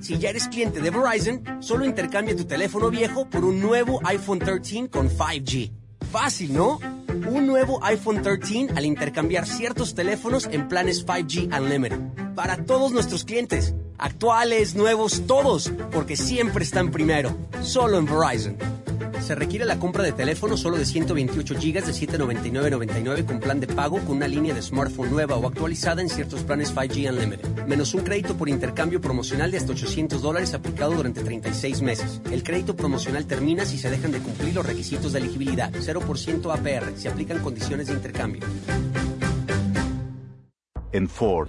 Si ya eres cliente de Verizon, solo intercambia tu teléfono viejo por un nuevo iPhone 13 con 5G. Fácil, ¿no? Un nuevo iPhone 13 al intercambiar ciertos teléfonos en planes 5G Unlimited. Para todos nuestros clientes, actuales, nuevos, todos, porque siempre están primero. Solo en Verizon. Se requiere la compra de teléfono solo de 128 GB de 799.99 con plan de pago con una línea de smartphone nueva o actualizada en ciertos planes 5G Unlimited. Menos un crédito por intercambio promocional de hasta 800 dólares aplicado durante 36 meses. El crédito promocional termina si se dejan de cumplir los requisitos de elegibilidad. 0% APR. Se aplican condiciones de intercambio. En Ford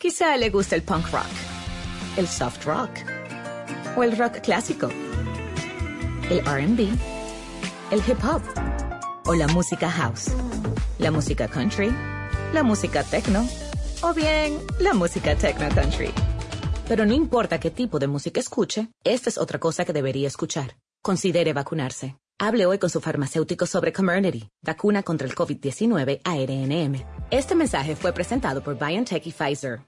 Quizá le guste el punk rock, el soft rock o el rock clásico, el RB, el hip hop o la música house, la música country, la música techno o bien la música techno country. Pero no importa qué tipo de música escuche, esta es otra cosa que debería escuchar. Considere vacunarse. Hable hoy con su farmacéutico sobre Comirnaty, vacuna contra el COVID-19 ARNM. Este mensaje fue presentado por BioNTech y Pfizer.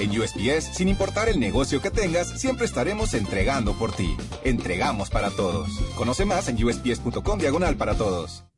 En USPS, sin importar el negocio que tengas, siempre estaremos entregando por ti. Entregamos para todos. Conoce más en usps.com diagonal para todos.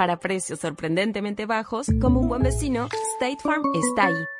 Para precios sorprendentemente bajos, como un buen vecino, State Farm está ahí.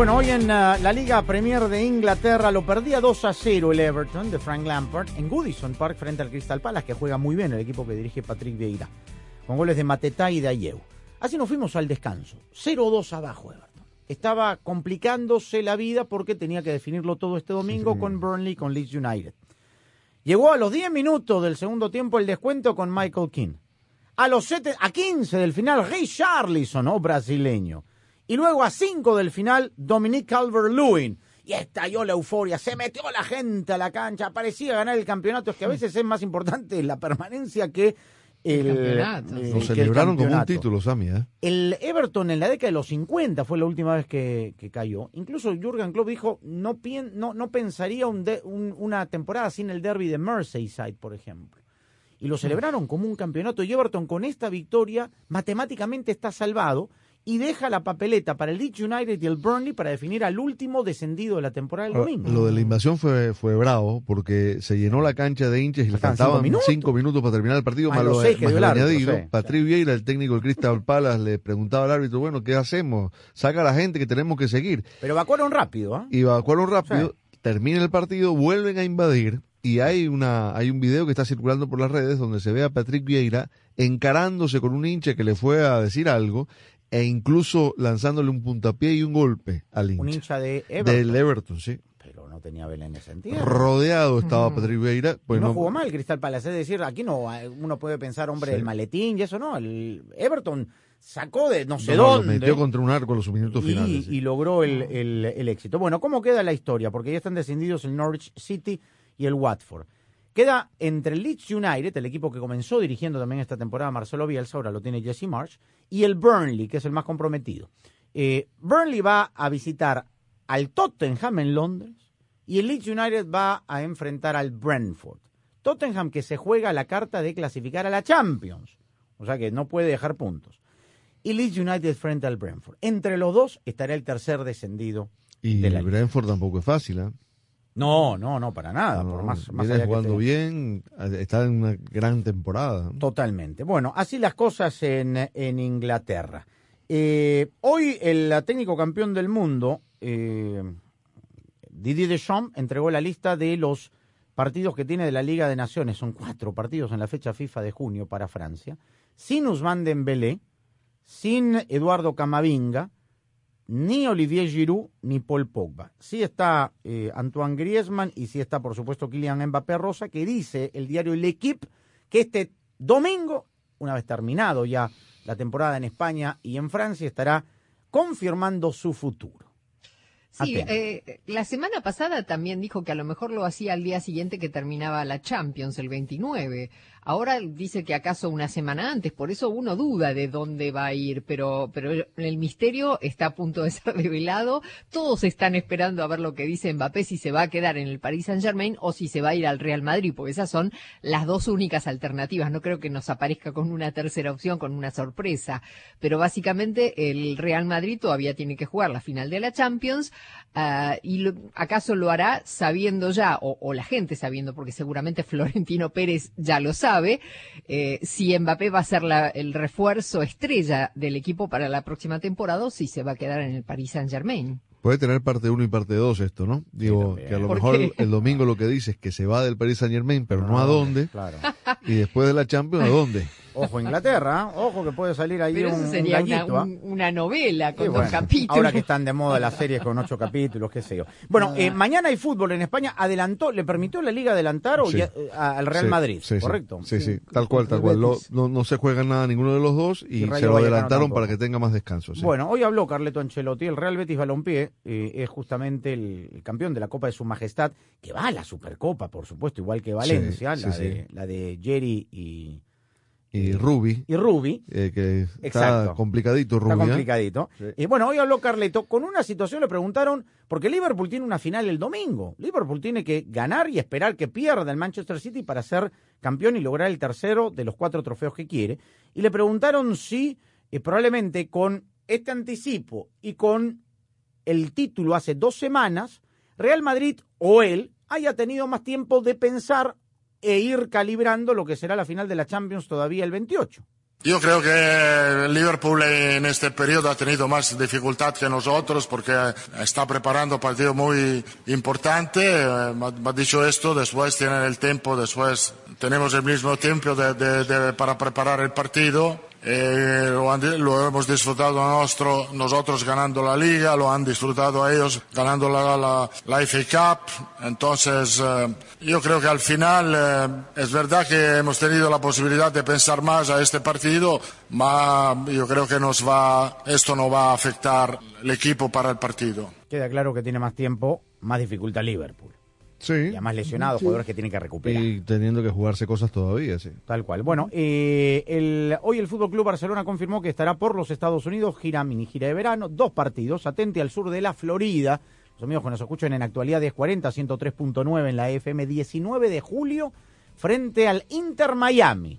Bueno, hoy en uh, la Liga Premier de Inglaterra lo perdía 2 a 0 el Everton de Frank Lampard en Goodison Park frente al Crystal Palace, que juega muy bien el equipo que dirige Patrick Vieira, con goles de Matetá y de Ayew. Así nos fuimos al descanso. 0-2 abajo, Everton. Estaba complicándose la vida porque tenía que definirlo todo este domingo con Burnley, con Leeds United. Llegó a los 10 minutos del segundo tiempo el descuento con Michael King. A los 7, a 15 del final, Richarlison, oh, brasileño. Y luego a 5 del final, Dominic Calvert-Lewin. Y estalló la euforia, se metió la gente a la cancha, parecía ganar el campeonato. Es que a veces es más importante la permanencia que el, campeonato. eh, Lo celebraron el como un título, Sami, ¿eh? El Everton en la década de los 50 fue la última vez que, que cayó. Incluso Jurgen Klopp dijo, no, pien- no, no pensaría un de- un- una temporada sin el derby de Merseyside, por ejemplo. Y lo celebraron como un campeonato. Y Everton con esta victoria matemáticamente está salvado y deja la papeleta para el Leeds United y el Burnley para definir al último descendido de la temporada del Ahora, domingo. Lo de la invasión fue, fue bravo porque se llenó la cancha de hinchas y le Faltaban cinco cinco minutos. para terminar el partido, Más más, lo, seis que más dio el el árbitro, añadido. Patrick Vieira, el técnico del Crystal Palace, le preguntaba al árbitro, bueno, ¿qué hacemos? Saca a la gente que tenemos que seguir. Pero evacuaron rápido, ¿ah? Y evacuaron rápido, termina el partido, vuelven a invadir y hay una hay un video que está circulando por las redes donde se ve a Patrick Vieira encarándose con un hincha que le fue a decir algo e incluso lanzándole un puntapié y un golpe al hincha. Un hincha de Everton. Del Everton, sí. Pero no tenía Belén ese sentido. Rodeado estaba. Patrick Vieira. Pues no, no- jugó mal el Crystal Palace, es decir, aquí no uno puede pensar, hombre, Sí. el maletín y eso no, el Everton sacó de no sé no, lo dónde metió contra un arco en los minutos y, finales. sí. y logró el, el- el éxito. Bueno, ¿cómo queda la historia? Porque ya están descendidos el Norwich City y el Watford. Queda entre el Leeds United, el equipo que comenzó dirigiendo también esta temporada Marcelo Bielsa, ahora lo tiene Jesse Marsh, y el Burnley, que es el más comprometido. Eh, Burnley va a visitar al Tottenham en Londres y el Leeds United va a enfrentar al Brentford. Tottenham que se juega la carta de clasificar a la Champions, o sea que no puede dejar puntos. Y Leeds United frente al Brentford. Entre los dos estará el tercer descendido. Y de la Brentford tampoco es fácil, ¿eh? No, no, no, para nada. por más, allá jugando bien, está en una gran temporada. Totalmente. Bueno, así las cosas en, en Inglaterra. Eh, hoy el técnico campeón del mundo, eh, Didier Deschamps, entregó la lista de los partidos que tiene de la Liga de Naciones. Son cuatro partidos en la fecha FIFA de junio para Francia. Sin Ousmane Dembélé, sin Eduardo Camavinga, ni Olivier Giroud, ni Paul Pogba. Sí está eh, Antoine Griezmann y sí está, por supuesto, Kylian Mbappé Rosa, que dice el diario L'Equipe que este domingo, una vez terminado ya la temporada en España y en Francia, estará confirmando su futuro. Sí, eh, la semana pasada también dijo que a lo mejor lo hacía al día siguiente que terminaba la Champions, el 29. Ahora dice que acaso una semana antes, por eso uno duda de dónde va a ir, pero, pero el misterio está a punto de [LAUGHS] ser revelado. Todos están esperando a ver lo que dice Mbappé, si se va a quedar en el Paris Saint Germain o si se va a ir al Real Madrid, porque esas son las dos únicas alternativas. No creo que nos aparezca con una tercera opción, con una sorpresa, pero básicamente el Real Madrid todavía tiene que jugar la final de la Champions. Uh, y acaso lo hará sabiendo ya, o, o, la gente sabiendo, porque seguramente [LAUGHS] Florentino Pérez ya lo sabe, eh, si Mbappé va a ser la, el refuerzo estrella del equipo para la próxima temporada o si se va a quedar en el Paris Saint Germain. Puede tener parte 1 y parte 2 esto, ¿no? Digo, que a lo mejor el, el, domingo lo que dice es que se va del Paris Saint Germain, pero no, no a dónde. Claro. Y después de la Champions, ¿a dónde? [LAUGHS] Ojo Inglaterra, ojo que puede salir ahí Pero eso sería un gallito, una, ¿ah? un- una novela con Sí, dos bueno, capítulos. Ahora que están de moda las series con ocho capítulos, qué sé yo. Bueno, eh, mañana hay fútbol en España. Adelantó, ¿le permitió la Liga adelantar Sí. eh, al Real Sí, Madrid? ¿Correcto? Sí, sí, tal cual, tal cual. Lo- no, no se juega nada ninguno de los dos y, se lo adelantaron para que tenga más descanso. sí. Bueno, hoy habló Carleto Ancelotti. El Real Betis Balompié eh, es justamente el, el campeón de la Copa de Su Majestad, que va a la Supercopa, por supuesto, igual que Valencia, sí, la, sí. De, la de Jerry y, y Ruby, y Ruby. eh, que está Exacto. complicadito, Ruby. Está ¿eh? complicadito. Y bueno, hoy habló Carleto con una situación, le preguntaron, porque Liverpool tiene una final el domingo. Liverpool tiene que ganar y esperar que pierda el Manchester City para ser campeón y lograr el tercero de los cuatro trofeos que quiere. Y le preguntaron si eh, probablemente con este anticipo y con el título hace dos semanas, Real Madrid o él haya tenido más tiempo de pensar e ir calibrando lo que será la final de la Champions todavía el 28. Yo creo que Liverpool en este periodo ha tenido más dificultad que nosotros porque está preparando un partido muy importante. Eh, ma dicho esto, después tienen el tiempo, después tenemos el mismo tiempo de- de- de- para preparar el partido. Eh, lo, han lo hemos disfrutado nuestro- nosotros ganando la liga, lo han disfrutado ellos ganando la, la, la FA Cup. Entonces, eh, yo creo que al final eh, es verdad que hemos tenido la posibilidad de pensar más a este partido, pero yo creo que nos va, esto no va a afectar el equipo para el partido. Queda claro que tiene más tiempo, más dificultad Liverpool. Sí. Y además lesionados, jugadores que tienen que recuperar. Y teniendo que jugarse cosas todavía, sí. Tal cual. Bueno, eh, el, hoy el Fútbol Club Barcelona confirmó que estará por los Estados Unidos, gira mini gira de verano, dos partidos, atente al sur de la Florida. Los amigos que nos escuchan en actualidad 1040, 103.9 en la FM, 19 de julio, frente al Inter Miami.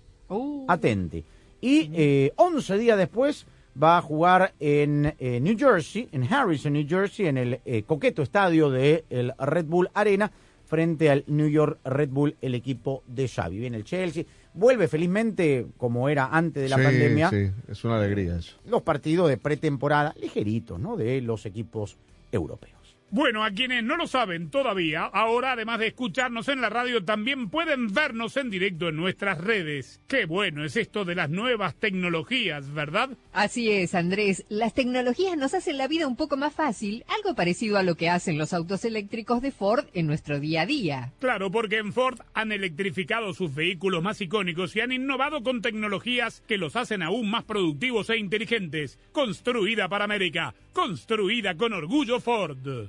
Atente. Y eh, 11 días después va a jugar en eh, New Jersey, en Harrison, New Jersey, en el eh, coqueto estadio del Red Bull Arena, frente al New York Red Bull, el equipo de Xavi. Viene el Chelsea, vuelve felizmente, como era antes de la Sí, pandemia, Sí, es una alegría eso. los partidos de pretemporada ligeritos, ¿no? De los equipos europeos. Bueno, a quienes no lo saben todavía, ahora además de escucharnos en la radio, también pueden vernos en directo en nuestras redes. Qué bueno es esto de las nuevas tecnologías, ¿verdad? Así es, Andrés. Las tecnologías nos hacen la vida un poco más fácil, algo parecido a lo que hacen los autos eléctricos de Ford en nuestro día a día. Claro, porque en Ford han electrificado sus vehículos más icónicos y han innovado con tecnologías que los hacen aún más productivos e inteligentes. Construida para América, construida con orgullo Ford.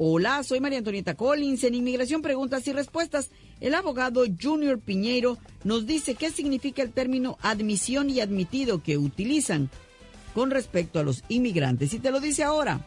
Hola, soy María Antonieta Collins. En Inmigración Preguntas y Respuestas, el abogado Junior Piñeiro nos dice qué significa el término admisión y admitido que utilizan con respecto a los inmigrantes. Y te lo dice ahora,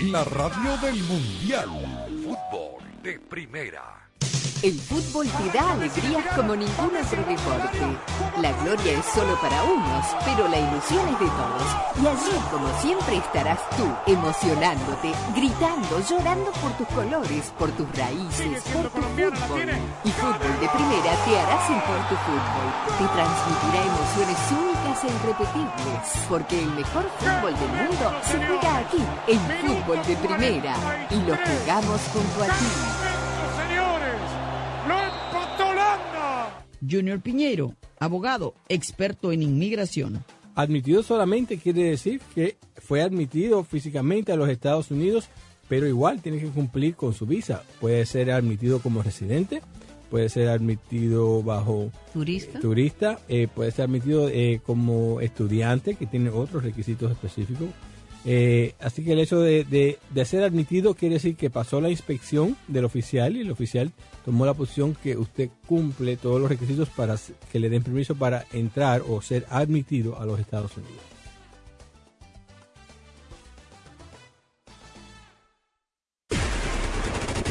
La radio del mundial. Fútbol de primera. El fútbol te da alegrías como ningún otro deporte. La gloria es solo para unos, pero la ilusión es de todos. Y allí, como siempre, estarás tú, emocionándote, gritando, llorando por tus colores, por tus raíces, por tu fútbol. Y Fútbol de Primera te hará sentir tu fútbol. Te transmitirá emociones únicas e irrepetibles. Porque el mejor fútbol del mundo se juega aquí, en Fútbol de Primera. Y lo jugamos junto a ti. Junior Piñeiro, abogado, experto en inmigración. Admitido solamente quiere decir que fue admitido físicamente a los Estados Unidos, pero igual tiene que cumplir con su visa. Puede ser admitido como residente, puede ser admitido bajo turista, turista eh, puede ser admitido eh, como estudiante, que tiene otros requisitos específicos. Eh, así que el hecho de, de, de, ser admitido quiere decir que pasó la inspección del oficial y el oficial tomó la posición que usted cumple todos los requisitos para que le den permiso para entrar o ser admitido a los Estados Unidos.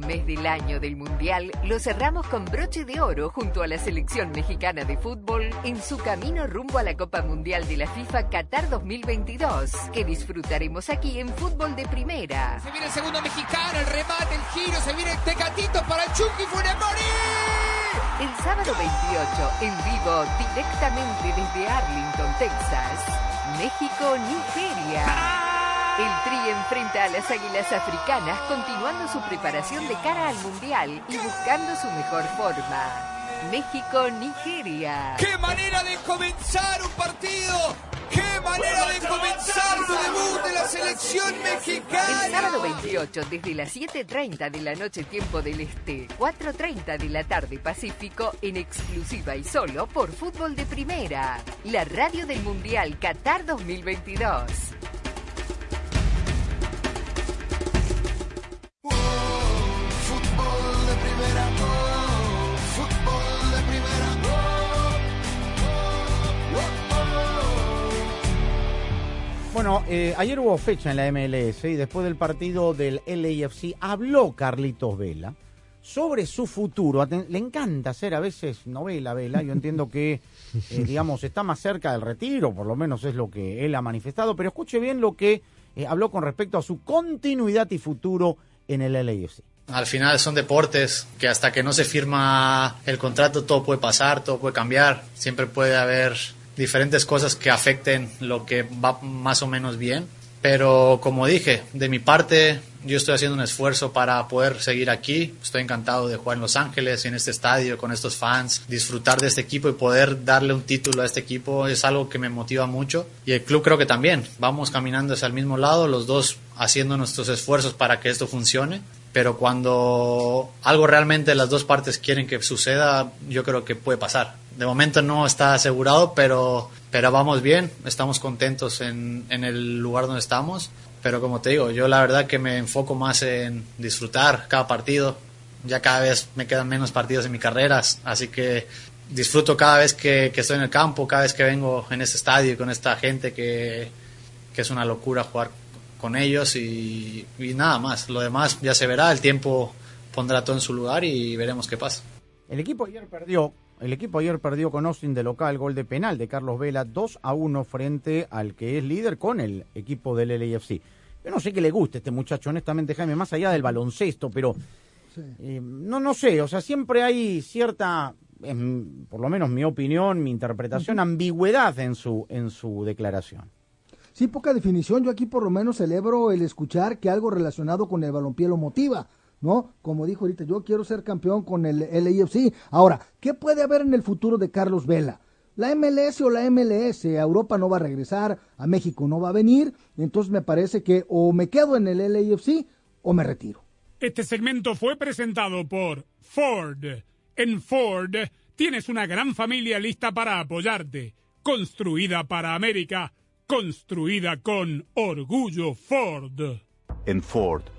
Mes del año del Mundial lo cerramos con broche de oro junto a la selección mexicana de fútbol en su camino rumbo a la Copa Mundial de la FIFA Qatar 2022, que disfrutaremos aquí en Fútbol de Primera. Se viene el segundo mexicano, el remate, el giro, se viene el tecatito para el Chucky Funemori. El sábado 28, en vivo, directamente desde Arlington, Texas, México-Nigeria. El Tri enfrenta a las Águilas Africanas continuando su preparación de cara al Mundial y buscando su mejor forma. México-Nigeria. ¡Qué manera de comenzar un partido! ¡Qué manera de comenzar su debut de la selección mexicana! El sábado 28, desde las 7.30 de la noche tiempo del Este, 4.30 de la tarde Pacífico, en exclusiva y solo por Fútbol de Primera, la radio del Mundial Qatar 2022. Bueno, eh, ayer hubo fecha en la MLS y después del partido del LAFC habló Carlitos Vela sobre su futuro. Le encanta hacer a veces novela, Vela. Yo entiendo que, eh, [LAUGHS] digamos, está más cerca del retiro, por lo menos es lo que él ha manifestado. Pero escuche bien lo que eh, habló con respecto a su continuidad y futuro en el LAFC. Al final son deportes que hasta que no se firma el contrato todo puede pasar, todo puede cambiar, siempre puede haber diferentes cosas que afecten lo que va más o menos bien. Pero como dije, de mi parte yo estoy haciendo un esfuerzo para poder seguir aquí. Estoy encantado de jugar en Los Ángeles, en este estadio, con estos fans, disfrutar de este equipo y poder darle un título a este equipo es algo que me motiva mucho. Y el club creo que también. Vamos caminando hacia el mismo lado, los dos haciendo nuestros esfuerzos para que esto funcione pero cuando algo realmente las dos partes quieren que suceda, yo creo que puede pasar. De momento no está asegurado, pero, pero vamos bien, estamos contentos en, en el lugar donde estamos pero como te digo, yo la verdad que me enfoco más en disfrutar cada partido. Ya cada vez me quedan menos partidos en mi carrera, así que disfruto cada vez que, estoy en el campo, cada vez que vengo en este estadio con esta gente que, que es una locura jugar con ellos y, y nada más. Lo demás ya se verá, el tiempo pondrá todo en su lugar y veremos qué pasa. El equipo ayer perdió, el equipo ayer perdió con Austin de local, gol de penal de Carlos Vela, 2 a 1 frente al que es líder con el equipo del LAFC. Yo no sé qué le gusta a este muchacho, honestamente, Jaime, más allá del baloncesto, pero eh, no, no sé, o sea, siempre hay cierta, en- por lo menos mi opinión, mi interpretación, ambigüedad en su, en su declaración. Sí, poca definición. Yo aquí por lo menos celebro el escuchar que algo relacionado con el balompié lo motiva, ¿no? Como dijo ahorita, yo quiero ser campeón con el LAFC. Ahora, ¿qué puede haber en el futuro de Carlos Vela? La MLS o la MLS, a Europa no va a regresar, a México no va a venir, entonces me parece que o me quedo en el LAFC o me retiro. Este segmento fue presentado por Ford. En Ford tienes una gran familia lista para apoyarte. Construida para América. Construida con orgullo Ford. En Ford,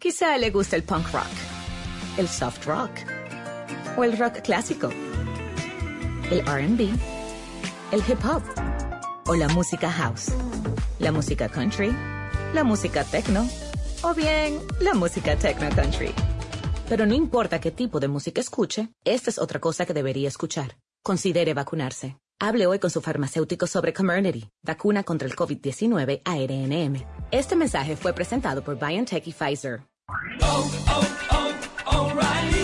Quizá le guste el punk rock, el soft rock o el rock clásico, el RB, el hip hop o la música house, la música country, la música techno o bien la música techno country. Pero no importa qué tipo de música escuche, esta es otra cosa que debería escuchar. Considere vacunarse. Hable hoy con su farmacéutico sobre Comirnaty, vacuna contra el COVID-19 ARNM. Este mensaje fue presentado por BioNTech y Pfizer. Si tus limpia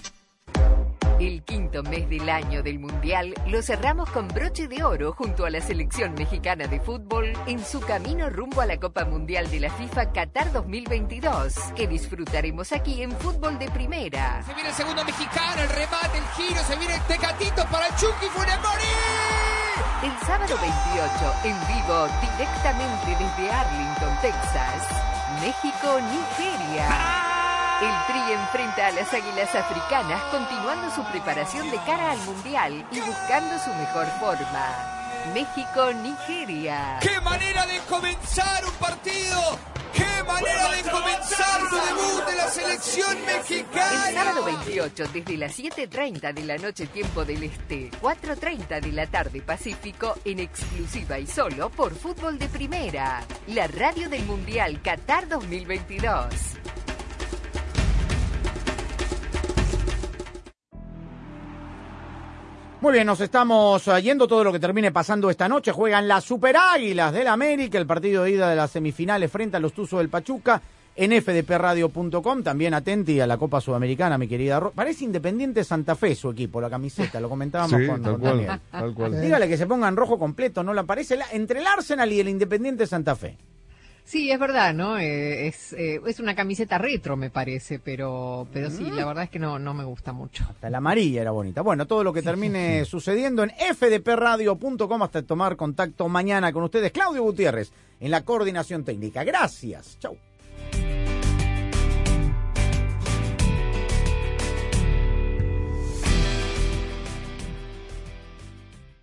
El quinto mes del año del Mundial lo cerramos con broche de oro junto a la selección mexicana de fútbol en su camino rumbo a la Copa Mundial de la FIFA Qatar 2022, que disfrutaremos aquí en Fútbol de Primera. Se viene el segundo mexicano, el remate, el giro, se viene el tecatito para el Chucky Funemori. El sábado 28, en vivo, directamente desde Arlington, Texas, México-Nigeria. El Tri enfrenta a las Águilas Africanas continuando su preparación de cara al Mundial y buscando su mejor forma. México-Nigeria. ¡Qué manera de comenzar un partido! ¡Qué manera de comenzar su debut de la selección mexicana! El sábado 28, desde las 7.30 de la noche tiempo del Este, 4.30 de la tarde Pacífico, en exclusiva y solo por Fútbol de Primera, la radio del Mundial Qatar 2022. Muy bien, nos estamos eh, yendo todo lo que termine pasando esta noche. Juegan las Super Águilas del América, el partido de ida de las semifinales frente a los Tuzos del Pachuca en fdpradio.com. También atenti a la Copa Sudamericana, mi querida. Ro- Parece Independiente Santa Fe su equipo, la camiseta, lo comentábamos Sí, con tal con cual, Daniel. tal cual. Dígale que se ponga en rojo completo, ¿no le parece? La- entre el Arsenal y el Independiente Santa Fe. Sí, es verdad, ¿no? Eh, es, eh, es una camiseta retro, me parece, pero, pero sí, la verdad es que no, no me gusta mucho. Hasta la amarilla era bonita. Bueno, todo lo que termine sucediendo en fdpradio.com hasta tomar contacto mañana con ustedes. Claudio Gutiérrez en la coordinación técnica. Gracias. Chau.